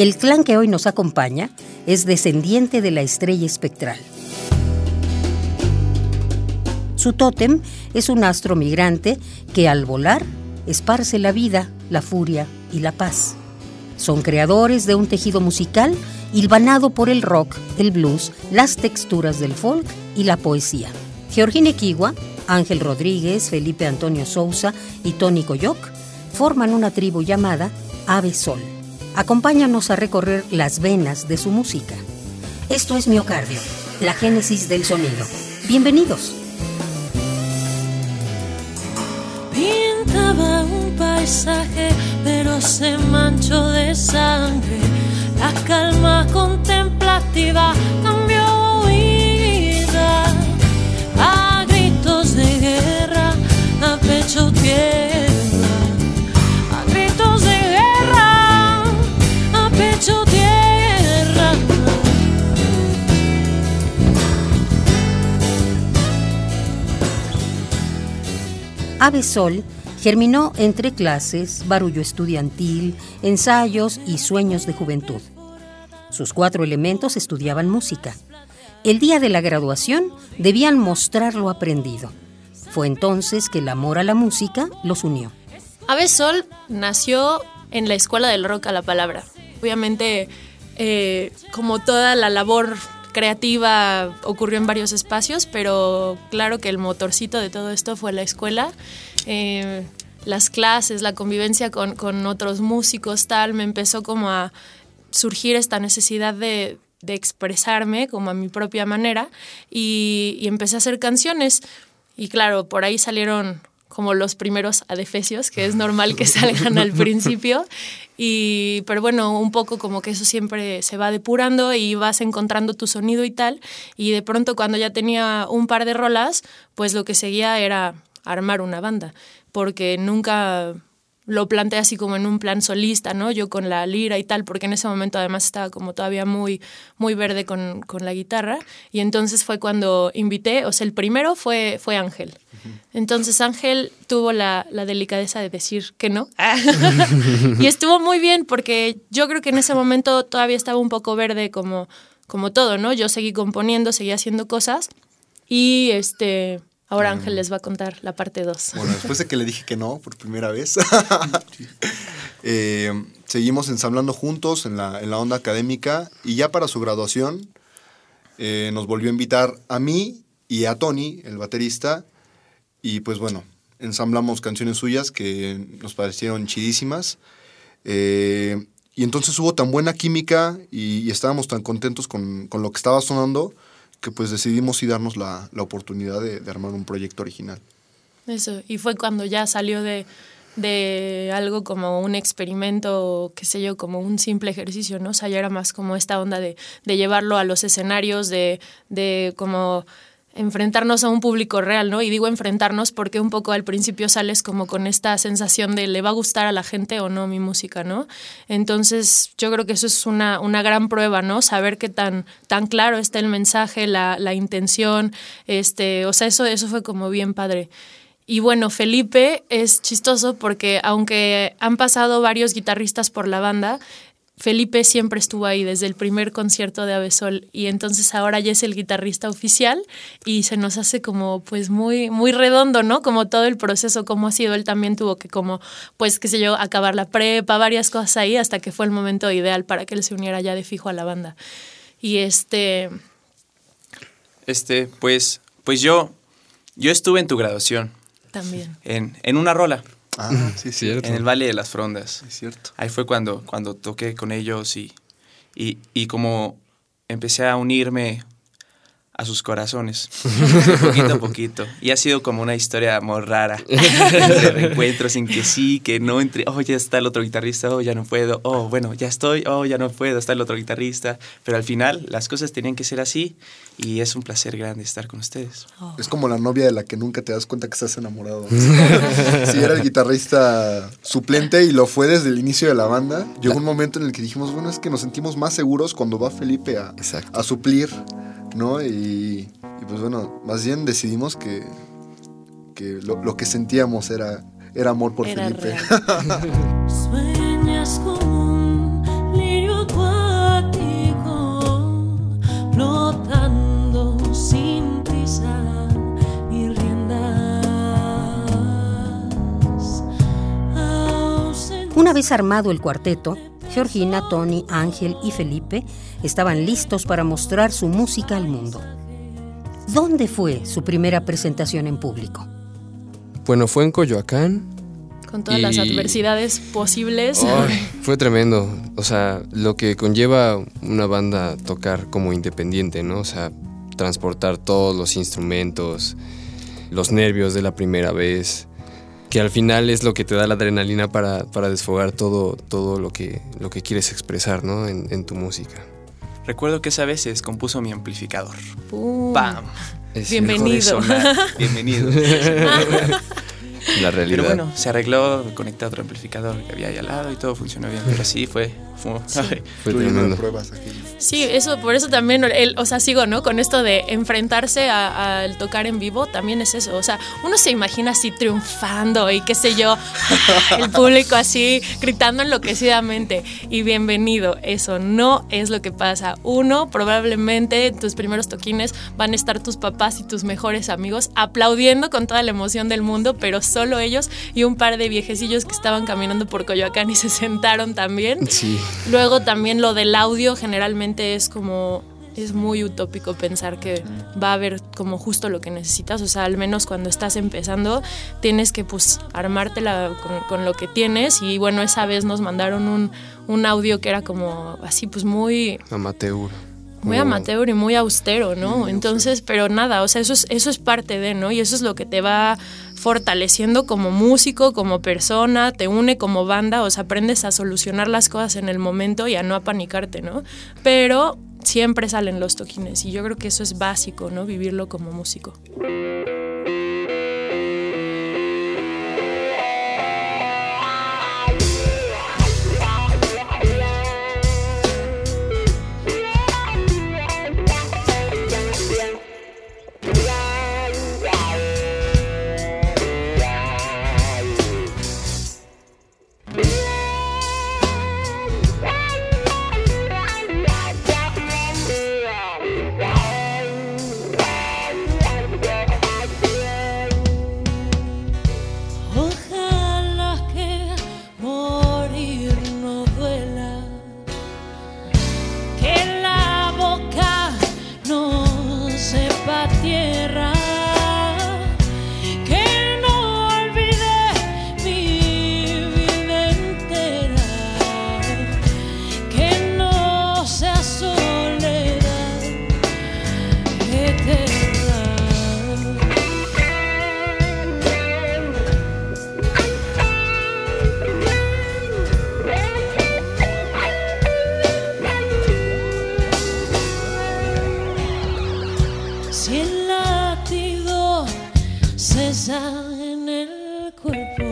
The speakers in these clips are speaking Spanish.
El clan que hoy nos acompaña es descendiente de la estrella espectral. Su tótem es un astro migrante que al volar esparce la vida, la furia y la paz. Son creadores de un tejido musical hilvanado por el rock, el blues, las texturas del folk y la poesía. Georgine Kiwa, Ángel Rodríguez, Felipe Antonio Sousa y Tony Coyoc forman una tribu llamada Ave Sol. Acompáñanos a recorrer las venas de su música. Esto es Miocardio, la génesis del sonido. Bienvenidos. Pintaba un paisaje, pero se manchó de sangre. La calma contemplativa cambió huida a Ave Sol germinó entre clases, barullo estudiantil, ensayos y sueños de juventud. Sus cuatro elementos estudiaban música. El día de la graduación debían mostrar lo aprendido. Fue entonces que el amor a la música los unió. Ave Sol nació en la Escuela del Rock a la Palabra. Obviamente, eh, como toda la labor creativa ocurrió en varios espacios, pero claro que el motorcito de todo esto fue la escuela. Eh, las clases, la convivencia con, con, otros músicos, tal, me empezó como a surgir esta necesidad de, de expresarme como a mi propia manera y, y, empecé a hacer canciones. Y claro, por ahí salieron como los primeros adefesios, que es normal que salgan al principio. Y, pero bueno, un poco como que eso siempre se va depurando y vas encontrando tu sonido y tal. Y de pronto cuando ya tenía un par de rolas, pues lo que seguía era armar una banda, porque nunca lo planteé así como en un plan solista, ¿no? Yo con la lira y tal, porque en ese momento además estaba como todavía muy, muy verde con, con la guitarra. Y entonces fue cuando invité, o sea, el primero fue, fue Ángel. Entonces Ángel tuvo la, la, delicadeza de decir que no. y estuvo muy bien porque yo creo que en ese momento todavía estaba un poco verde como, como todo, ¿no? Yo seguí componiendo, seguí haciendo cosas y este Ahora Ángel les va a contar la parte 2. Bueno, después de que le dije que no por primera vez, eh, seguimos ensamblando juntos en la, en la, onda académica y ya para su graduación eh, nos volvió a invitar a mí y a Tony, el baterista, y pues bueno, ensamblamos canciones suyas que nos parecieron chidísimas. Eh, y entonces hubo tan buena química y, y estábamos tan contentos con, con lo que estaba sonando que pues decidimos darnos la, la oportunidad de, de, armar un proyecto original. Eso, y fue cuando ya salió de, de algo como un experimento, qué sé yo, como un simple ejercicio, ¿no? O sea, ya era más como esta onda de, de llevarlo a los escenarios, de, de como enfrentarnos a un público real, ¿no? Y digo enfrentarnos porque un poco al principio sales como con esta sensación de le va a gustar a la gente o no mi música, ¿no? Entonces yo creo que eso es una, una gran prueba, ¿no? Saber qué tan, tan claro está el mensaje, la, la intención, este, o sea, eso, eso fue como bien padre. Y bueno, Felipe es chistoso porque aunque han pasado varios guitarristas por la banda, Felipe siempre estuvo ahí desde el primer concierto de Avesol y entonces ahora ya es el guitarrista oficial y se nos hace como pues muy muy redondo, ¿no? Como todo el proceso cómo ha sido él también tuvo que como pues qué sé yo, acabar la prepa, varias cosas ahí hasta que fue el momento ideal para que él se uniera ya de fijo a la banda. Y este este pues pues yo yo estuve en tu graduación. También. En en una rola. Ah, sí, es cierto. En el Valle de las Frondas. Es cierto. Ahí fue cuando, cuando toqué con ellos y, y, y como empecé a unirme a sus corazones, de poquito a poquito. Y ha sido como una historia muy rara, de reencuentros en que sí, que no, entre, oh, ya está el otro guitarrista, oh, ya no puedo, oh, bueno, ya estoy, oh, ya no puedo, está el otro guitarrista. Pero al final las cosas tenían que ser así y es un placer grande estar con ustedes. Es como la novia de la que nunca te das cuenta que estás enamorado. si era el guitarrista suplente y lo fue desde el inicio de la banda, llegó un momento en el que dijimos, bueno, es que nos sentimos más seguros cuando va Felipe a, a suplir, ¿no? Y, y pues bueno, más bien decidimos que, que lo, lo que sentíamos era, era amor por Era Felipe. Sueñas con un lirio acuático, flotando sin prisa ni riendas. Ausente Una vez armado el cuarteto, Georgina, Tony, Ángel y Felipe estaban listos para mostrar su música al mundo. ¿Dónde fue su primera presentación en público? Bueno, fue en Coyoacán. Con todas las adversidades posibles. Fue tremendo. O sea, lo que conlleva una banda tocar como independiente, ¿no? O sea, transportar todos los instrumentos, los nervios de la primera vez, que al final es lo que te da la adrenalina para, para desfogar todo, todo lo, que, lo que quieres expresar, ¿no? En, en tu música. Recuerdo que esa vez se descompuso mi amplificador. Pum. ¡Pam! Es Bienvenido. Bienvenido. la realidad. Pero bueno, se arregló, conecté a otro amplificador que había ahí al lado y todo funcionó bien. Pero sí, fue... fue ay, fue tremendo. pruebas aquí. Sí, eso, por eso también, el, o sea, sigo, ¿no? Con esto de enfrentarse al tocar en vivo, también es eso. O sea, uno se imagina así triunfando y qué sé yo, el público así gritando enloquecidamente. Y bienvenido, eso no es lo que pasa. Uno, probablemente en tus primeros toquines van a estar tus papás y tus mejores amigos aplaudiendo con toda la emoción del mundo, pero solo ellos y un par de viejecillos que estaban caminando por Coyoacán y se sentaron también. Sí. Luego también lo del audio generalmente es como es muy utópico pensar que va a haber como justo lo que necesitas, o sea, al menos cuando estás empezando tienes que pues armártela con, con lo que tienes y bueno, esa vez nos mandaron un, un audio que era como así pues muy Amateur. Muy amateur y muy austero, ¿no? Entonces, pero nada, o sea, eso es, eso es parte de, ¿no? Y eso es lo que te va fortaleciendo como músico, como persona, te une como banda, o sea, aprendes a solucionar las cosas en el momento y a no apanicarte, ¿no? Pero siempre salen los toquines y yo creo que eso es básico, ¿no? Vivirlo como músico. pasa en el cuerpo.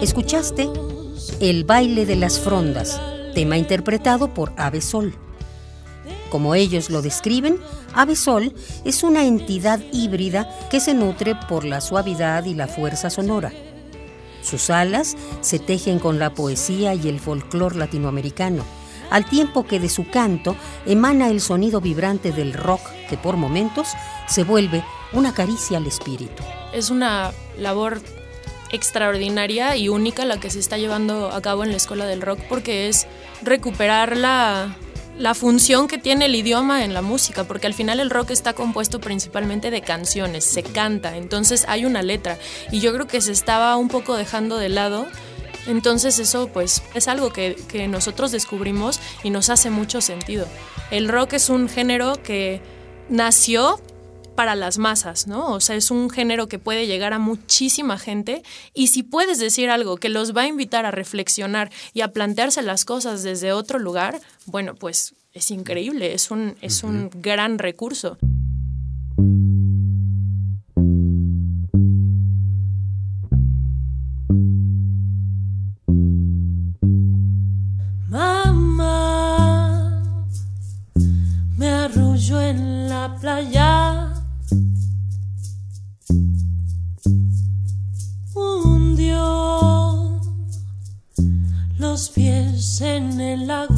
Escuchaste El baile de las frondas, tema interpretado por Ave Sol. Como ellos lo describen, Ave Sol es una entidad híbrida que se nutre por la suavidad y la fuerza sonora. Sus alas se tejen con la poesía y el folclor latinoamericano, al tiempo que de su canto emana el sonido vibrante del rock que por momentos se vuelve una caricia al espíritu. Es una labor extraordinaria y única la que se está llevando a cabo en la Escuela del Rock porque es recuperar la, la función que tiene el idioma en la música, porque al final el rock está compuesto principalmente de canciones, se canta, entonces hay una letra y yo creo que se estaba un poco dejando de lado. Entonces eso pues es algo que, que nosotros descubrimos y nos hace mucho sentido. El rock es un género que nació para las masas, ¿no? O sea, es un género que puede llegar a muchísima gente y si puedes decir algo que los va a invitar a reflexionar y a plantearse las cosas desde otro lugar, bueno, pues es increíble, es un, es un gran recurso. Mamá me arrulló en la playa. En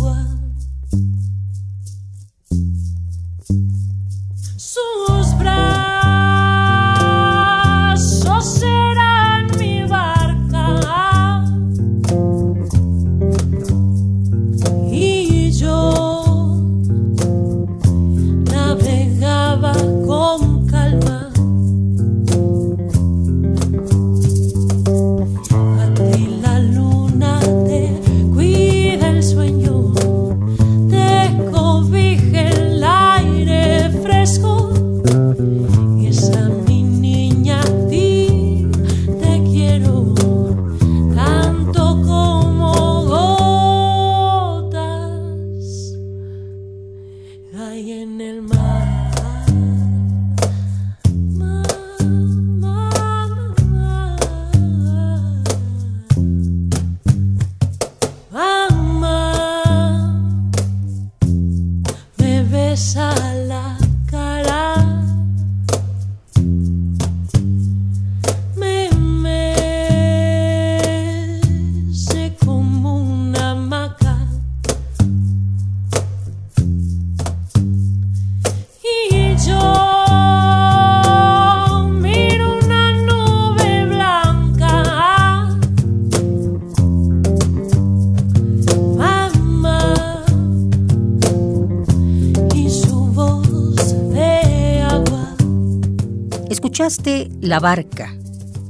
Escuchaste La Barca.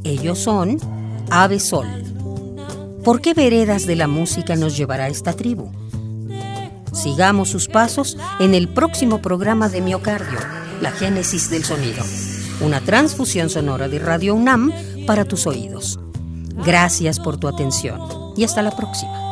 Ellos son Ave Sol. ¿Por qué veredas de la música nos llevará esta tribu? Sigamos sus pasos en el próximo programa de Miocardio, La Génesis del Sonido. Una transfusión sonora de Radio UNAM para tus oídos. Gracias por tu atención y hasta la próxima.